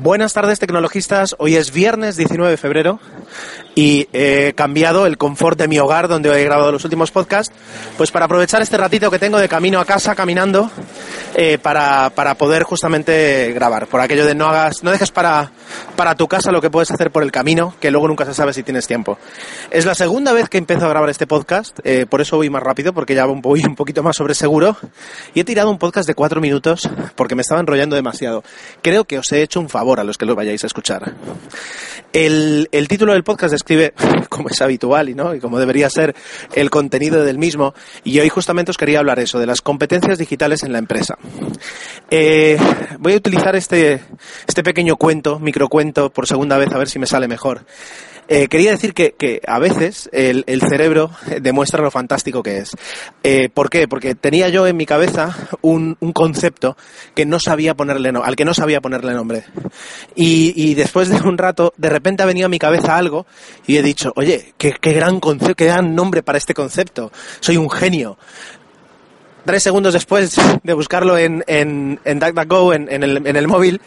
Buenas tardes tecnologistas, hoy es viernes 19 de febrero y he cambiado el confort de mi hogar donde he grabado los últimos podcasts, pues para aprovechar este ratito que tengo de camino a casa caminando eh, para, para, poder justamente grabar. Por aquello de no hagas, no dejes para, para tu casa lo que puedes hacer por el camino, que luego nunca se sabe si tienes tiempo. Es la segunda vez que empiezo a grabar este podcast, eh, por eso voy más rápido, porque ya voy un poquito más sobre seguro. Y he tirado un podcast de cuatro minutos porque me estaba enrollando demasiado. Creo que os he hecho un favor a los que lo vayáis a escuchar. El, el título del podcast describe, como es habitual y, ¿no? y como debería ser, el contenido del mismo. Y hoy justamente os quería hablar eso, de las competencias digitales en la empresa. Eh, voy a utilizar este, este pequeño cuento, microcuento, por segunda vez a ver si me sale mejor. Eh, quería decir que, que a veces el, el, cerebro demuestra lo fantástico que es. Eh, ¿Por qué? Porque tenía yo en mi cabeza un, un concepto que no sabía ponerle no, al que no sabía ponerle nombre. Y, y, después de un rato, de repente ha venido a mi cabeza algo y he dicho, oye, qué, qué gran concepto, qué gran nombre para este concepto. Soy un genio tres segundos después de buscarlo en, en, en DuckDuckGo, en, en, el, en el móvil,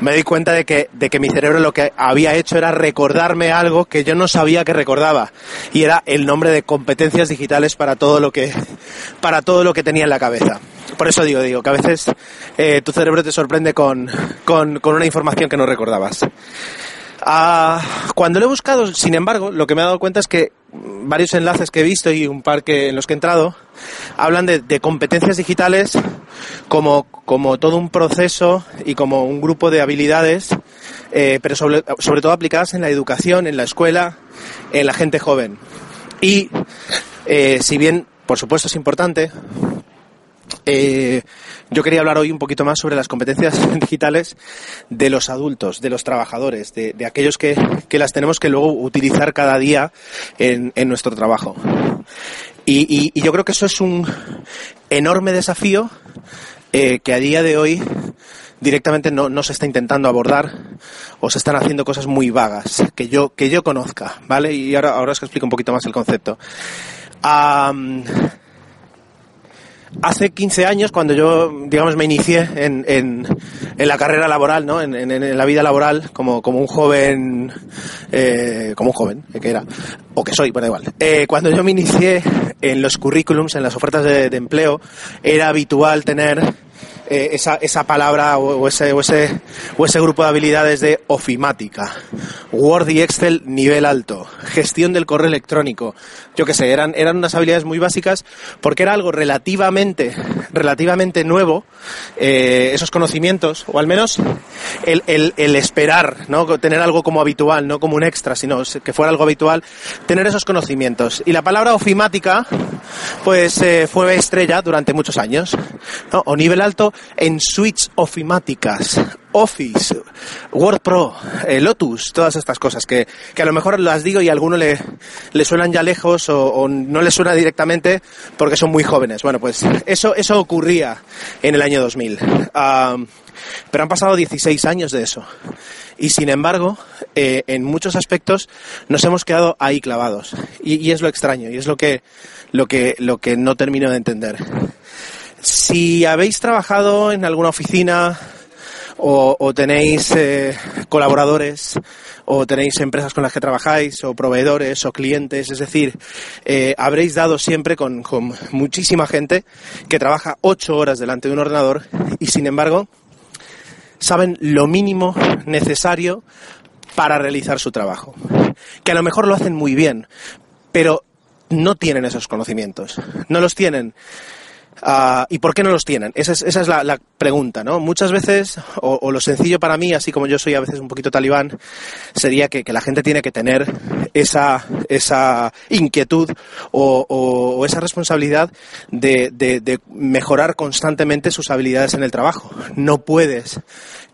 me di cuenta de que, de que mi cerebro lo que había hecho era recordarme algo que yo no sabía que recordaba. Y era el nombre de competencias digitales para todo lo que, para todo lo que tenía en la cabeza. Por eso digo, digo, que a veces eh, tu cerebro te sorprende con, con, con una información que no recordabas. Uh, cuando lo he buscado, sin embargo, lo que me he dado cuenta es que varios enlaces que he visto y un par que, en los que he entrado hablan de, competencias digitales como, como, todo un proceso y como un grupo de habilidades, eh, pero sobre, sobre, todo aplicadas en la educación, en la escuela, en la gente joven. Y eh, si bien, por supuesto, es importante, eh, yo quería hablar hoy un poquito más sobre las competencias digitales de los adultos, de los trabajadores, de, aquellos que, que, las tenemos que luego utilizar cada día en, en nuestro trabajo. Y, yo creo que eso es un enorme desafío eh, que a día de hoy directamente no, no, se está intentando abordar o se están haciendo cosas muy vagas que yo, que yo conozca, ¿vale? Y ahora, ahora os explico un poquito más el concepto. Hace 15 años, cuando yo, digamos, me inicié en, en, en la carrera laboral, ¿no? En, la vida laboral, como, como un joven, eh, como un joven, que era, o que soy, da igual. Eh, cuando yo me inicié en los currículums, en las ofertas de empleo, era habitual tener eh, esa, esa palabra o, ese, o, ese, o ese grupo de habilidades de ofimática. Word y Excel nivel alto. Gestión del correo electrónico. Yo qué sé, eran, eran unas habilidades muy básicas porque era algo relativamente, relativamente nuevo, eh, esos conocimientos, o al menos el, el, el esperar, ¿no? Tener algo como habitual, no como un extra, sino que fuera algo habitual, tener esos conocimientos. Y la palabra ofimática, pues eh, fue estrella durante muchos años. O nivel alto en suites ofimáticas, Office, Word Pro, eh, Lotus, todas estas cosas que, que, a lo mejor las digo y a alguno le, le suenan ya lejos o, no le suena directamente porque son muy jóvenes. Bueno, pues eso, eso ocurría en el año 2000. Uh, pero han pasado 16 años de eso. Y sin embargo, eh, en muchos aspectos nos hemos quedado ahí clavados. Y, y es lo extraño y es lo que, lo que, lo que no termino de entender. Si habéis trabajado en alguna oficina o, tenéis eh, colaboradores o tenéis empresas con las que trabajáis o proveedores o clientes, es decir, eh, habréis dado siempre con muchísima gente que trabaja ocho horas delante de un ordenador y sin embargo saben lo mínimo necesario para realizar su trabajo. Que a lo mejor lo hacen muy bien, pero no tienen esos conocimientos. No los tienen Ah, ¿Y por qué no los tienen? Esa es, esa es la, pregunta, ¿no? Muchas veces, o, lo sencillo para mí, así como yo soy a veces un poquito talibán, sería que, la gente tiene que tener esa, esa inquietud o, esa responsabilidad de, de mejorar constantemente sus habilidades en el trabajo. No puedes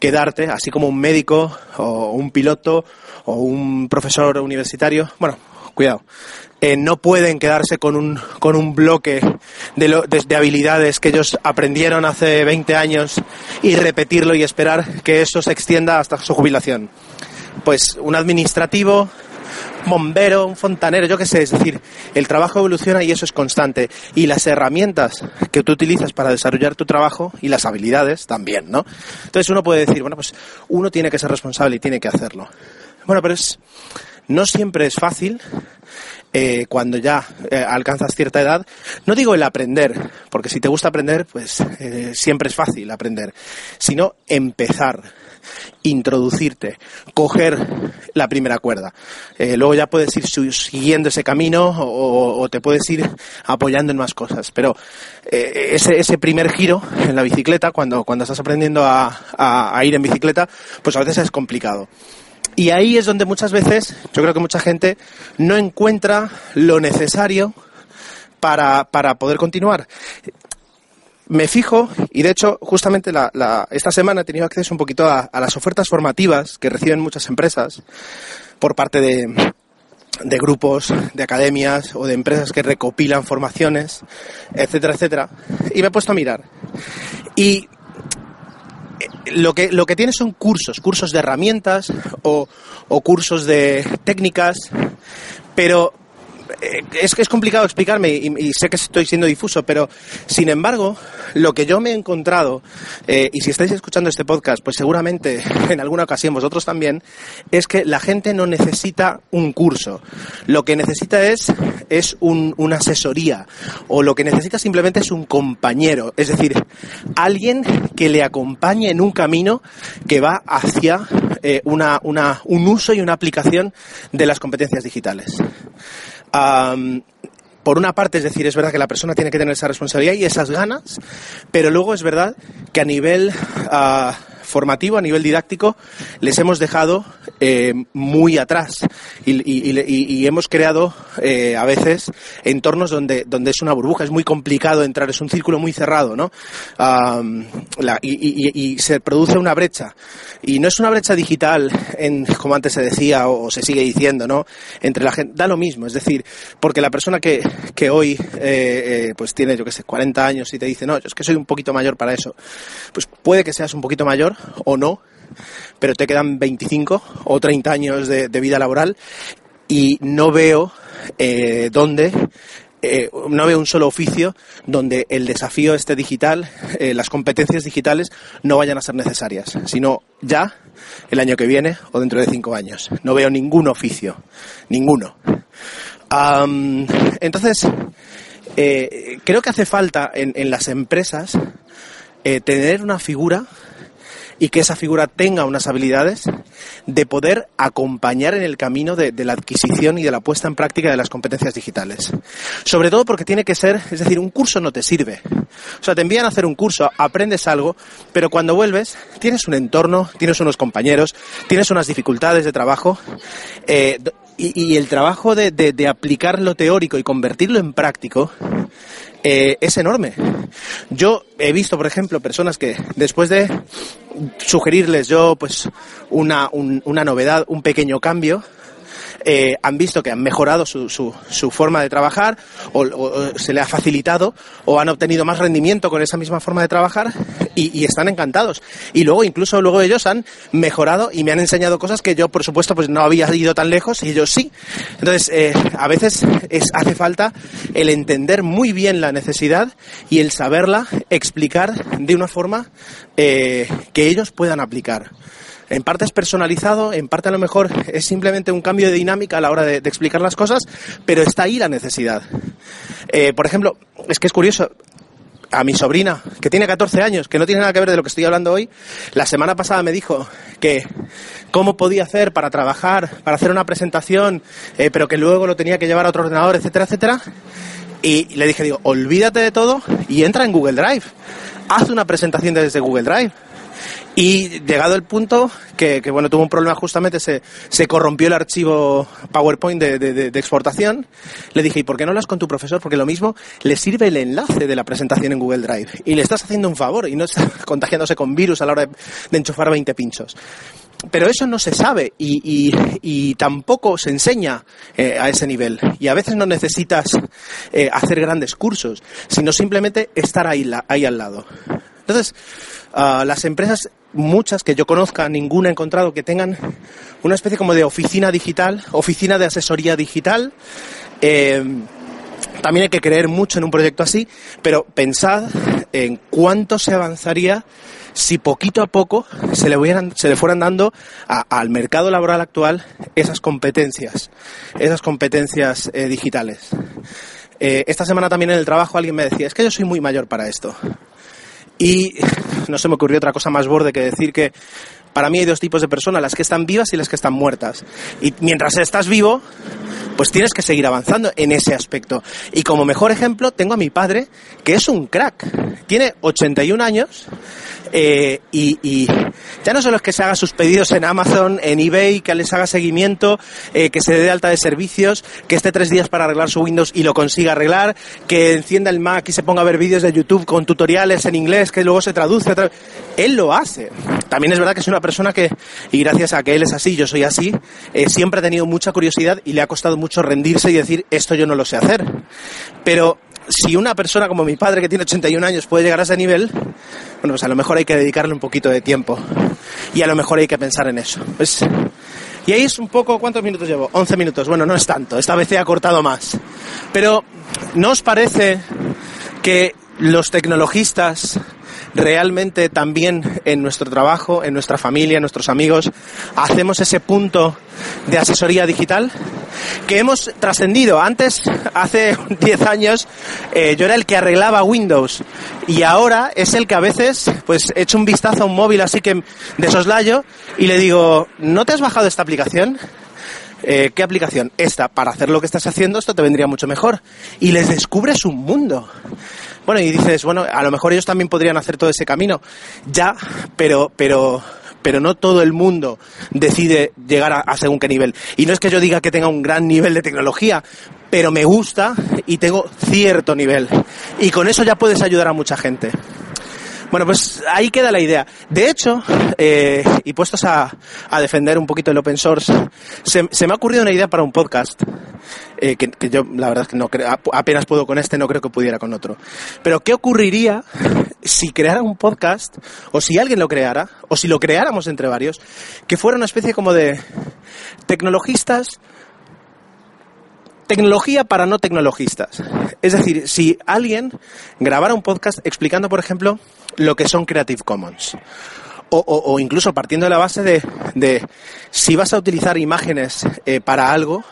quedarte, así como un médico o un piloto o un profesor universitario, bueno, cuidado, eh, no pueden quedarse con un, con un bloque de, habilidades que ellos aprendieron hace 20 años y repetirlo y esperar que eso se extienda hasta su jubilación. Pues un administrativo, bombero, un fontanero, yo qué sé, es decir, el trabajo evoluciona y eso es constante. Y las herramientas que tú utilizas para desarrollar tu trabajo y las habilidades también, ¿no? Entonces uno puede decir, bueno, pues uno tiene que ser responsable y tiene que hacerlo. Bueno, pero es, no siempre es fácil eh, cuando ya eh, alcanzas cierta edad. No digo el aprender, porque si te gusta aprender, pues eh, siempre es fácil aprender, sino empezar, introducirte, coger la primera cuerda. luego ya puedes ir siguiendo ese camino o, te puedes ir apoyando en más cosas. Pero ese, ese, primer giro en la bicicleta, cuando, cuando estás aprendiendo a ir en bicicleta, pues a veces es complicado. Y ahí es donde muchas veces, yo creo que mucha gente no encuentra lo necesario para, para poder continuar. Me fijo, y de hecho, justamente la, esta semana he tenido acceso un poquito a, las ofertas formativas que reciben muchas empresas por parte de, de grupos, de academias o de empresas que recopilan formaciones, etcétera, etcétera. Y me he puesto a mirar. Y lo que, lo que tiene son cursos, cursos de herramientas o, o cursos de técnicas, pero es que es complicado explicarme y, sé que estoy siendo difuso, pero sin embargo, lo que yo me he encontrado, eh, y si estáis escuchando este podcast, pues seguramente en alguna ocasión vosotros también, es que la gente no necesita un curso. Lo que necesita es, es una asesoría, o lo que necesita simplemente es un compañero, es decir, alguien que le acompañe en un camino que va hacia eh, una, un uso y una aplicación de las competencias digitales por una parte, es decir, es verdad que la persona tiene que tener esa responsabilidad y esas ganas, pero luego es verdad que a nivel ah, formativo, a nivel didáctico, les hemos dejado eh, muy atrás y, hemos creado eh, a veces entornos donde, donde es una burbuja, es muy complicado entrar, es un círculo muy cerrado, ¿no? y, se produce una brecha. Y no es una brecha digital, en, como antes se decía o, se sigue diciendo, ¿no? Entre la gente, da lo mismo, es decir, porque la persona que, que hoy eh, pues tiene, yo qué sé, 40 años y te dice, no, yo es que soy un poquito mayor para eso, pues puede que seas un poquito mayor o no, pero te quedan 25 o 30 años de, vida laboral y no veo eh, dónde eh, no veo un solo oficio donde el desafío este digital, eh, las competencias digitales no vayan a ser necesarias, sino ya el año que viene o dentro de cinco años. No veo ningún oficio, ninguno. entonces, creo que hace falta en las empresas tener una figura y que esa figura tenga unas habilidades de poder acompañar en el camino de, la adquisición y de la puesta en práctica de las competencias digitales. Sobre todo porque tiene que ser, es decir, un curso no te sirve. O sea, te envían a hacer un curso, aprendes algo, pero cuando vuelves tienes un entorno, tienes unos compañeros, tienes unas dificultades de trabajo. Eh, y, el trabajo de, de, aplicar lo teórico y convertirlo en práctico eh, es enorme. Yo he visto, por ejemplo, personas que después de sugerirles yo pues una, una novedad, un pequeño cambio, eh, han visto que han mejorado su, su, forma de trabajar o, se le ha facilitado o han obtenido más rendimiento con esa misma forma de trabajar y, están encantados. Y luego incluso luego ellos han mejorado y me han enseñado cosas que yo por supuesto pues no había ido tan lejos y ellos sí. Entonces eh, a veces es, hace falta el entender muy bien la necesidad y el saberla explicar de una forma eh, que ellos puedan aplicar. En parte es personalizado, en parte a lo mejor es simplemente un cambio de dinámica a la hora de, explicar las cosas, pero está ahí la necesidad. Eh, por ejemplo, es que es curioso, a mi sobrina, que tiene 14 años, que no tiene nada que ver de lo que estoy hablando hoy, la semana pasada me dijo que cómo podía hacer para trabajar, para hacer una presentación, eh, pero que luego lo tenía que llevar a otro ordenador, etcétera, etcétera. Y le dije, digo, olvídate de todo y entra en Google Drive. Haz una presentación desde Google Drive. Y llegado el punto que, bueno, tuvo un problema justamente, se, se corrompió el archivo PowerPoint de, de, de, exportación, le dije, ¿y por qué no hablas con tu profesor? Porque lo mismo le sirve el enlace de la presentación en Google Drive. Y le estás haciendo un favor y no está contagiándose con virus a la hora de, enchufar 20 pinchos pero eso no se sabe y, y, y tampoco se enseña eh, a ese nivel. Y a veces no necesitas eh, hacer grandes cursos, sino simplemente estar ahí, ahí al lado. Entonces, uh, las empresas, muchas que yo conozca, ninguna he encontrado que tengan una especie como de oficina digital, oficina de asesoría digital. Eh, también hay que creer mucho en un proyecto así, pero pensad en cuánto se avanzaría si poquito a poco se le, hubieran, se le fueran dando a, al mercado laboral actual esas competencias, esas competencias eh, digitales. Eh, esta semana también en el trabajo alguien me decía, es que yo soy muy mayor para esto. Y no se me ocurrió otra cosa más borde que decir que para mí hay dos tipos de personas, las que están vivas y las que están muertas. Y mientras estás vivo, pues tienes que seguir avanzando en ese aspecto. Y como mejor ejemplo tengo a mi padre, que es un crack. Tiene 81 años eh, y, y, ya no solo es que se haga sus pedidos en Amazon, en eBay, que les haga seguimiento, eh, que se dé alta de servicios, que esté tres días para arreglar su Windows y lo consiga arreglar, que encienda el Mac y se ponga a ver vídeos de YouTube con tutoriales en inglés que luego se traduce. Él lo hace. También es verdad que es una persona que, y gracias a que él es así, yo soy así, eh, siempre ha tenido mucha curiosidad y le ha costado mucho rendirse y decir, esto yo no lo sé hacer. Pero si una persona como mi padre que tiene 81 años puede llegar a ese nivel, bueno, pues a lo mejor hay que dedicarle un poquito de tiempo y a lo mejor hay que pensar en eso. Y ahí es un poco, ¿cuántos minutos llevo? 11 minutos. Bueno, no es tanto, esta vez he acortado más. Pero, ¿no os parece que los tecnologistas realmente también en nuestro trabajo, en nuestra familia, en nuestros amigos, hacemos ese punto de asesoría digital que hemos trascendido. Antes, hace 10 años, eh, yo era el que arreglaba Windows y ahora es el que a veces, pues, echo un vistazo a un móvil así que de soslayo y le digo, ¿no te has bajado esta aplicación? Eh, ¿Qué aplicación? Esta, para hacer lo que estás haciendo, esto te vendría mucho mejor. Y les descubres un mundo. Bueno, y dices, bueno, a lo mejor ellos también podrían hacer todo ese camino. Ya, pero, pero, pero no todo el mundo decide llegar a, a, según qué nivel. Y no es que yo diga que tenga un gran nivel de tecnología, pero me gusta y tengo cierto nivel. Y con eso ya puedes ayudar a mucha gente. Bueno, pues ahí queda la idea. De hecho, eh, y puestos a, defender un poquito el open source, se, me ha ocurrido una idea para un podcast. Eh, que, yo, la verdad que no creo, apenas puedo con este, no creo que pudiera con otro. Pero, ¿qué ocurriría si creara un podcast, o si alguien lo creara, o si lo creáramos entre varios, que fuera una especie como de tecnologistas Tecnología para no tecnologistas. Es decir, si alguien grabara un podcast explicando, por ejemplo, lo que son Creative Commons. O, o, o incluso partiendo de la base de, de, si vas a utilizar imágenes eh, para algo,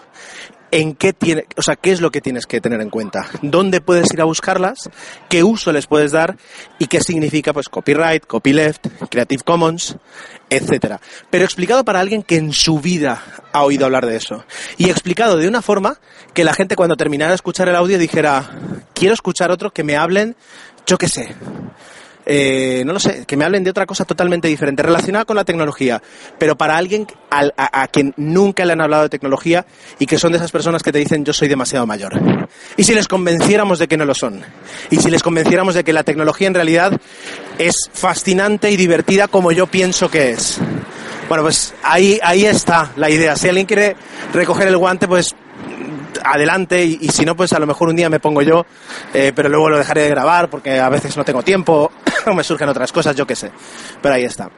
en qué tiene, o sea, qué es lo que tienes que tener en cuenta, dónde puedes ir a buscarlas, qué uso les puedes dar y qué significa pues copyright, copyleft, Creative Commons, etcétera. Pero explicado para alguien que en su vida ha oído hablar de eso y explicado de una forma que la gente cuando terminara de escuchar el audio dijera, quiero escuchar otro que me hablen, yo qué sé, eh, no lo sé, que me hablen de otra cosa totalmente diferente, relacionada con la tecnología, pero para alguien a, a, quien nunca le han hablado de tecnología y que son de esas personas que te dicen yo soy demasiado mayor. Y si les convenciéramos de que no lo son, y si les convenciéramos de que la tecnología en realidad es fascinante y divertida como yo pienso que es. Bueno, pues ahí, ahí está la idea. Si alguien quiere recoger el guante, pues adelante y, si no, pues a lo mejor un día me pongo yo, eh, pero luego lo dejaré de grabar porque a veces no tengo tiempo o me surgen otras cosas, yo qué sé. Pero ahí está.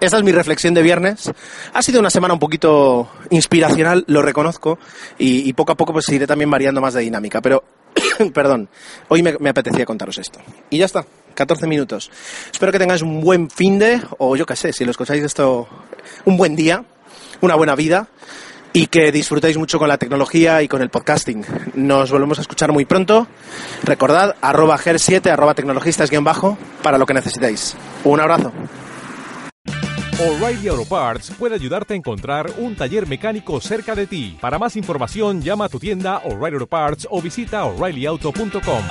Esta es mi reflexión de viernes. Ha sido una semana un poquito inspiracional, lo reconozco, y, poco a poco pues iré también variando más de dinámica. Pero, perdón, hoy me, me apetecía contaros esto. Y ya está. 14 minutos. Espero que tengáis un buen fin de, o yo qué sé, si lo escucháis esto, un buen día, una buena vida y que disfrutéis mucho con la tecnología y con el podcasting. Nos volvemos a escuchar muy pronto. Recordad, arroba GER7, arroba tecnologistas guion bajo, para lo que necesitéis. Un abrazo. O'Reilly Auto Parts puede ayudarte a encontrar un taller mecánico cerca de ti. Para más información, llama a tu tienda O'Reilly Auto Parts o visita o'ReillyAuto.com.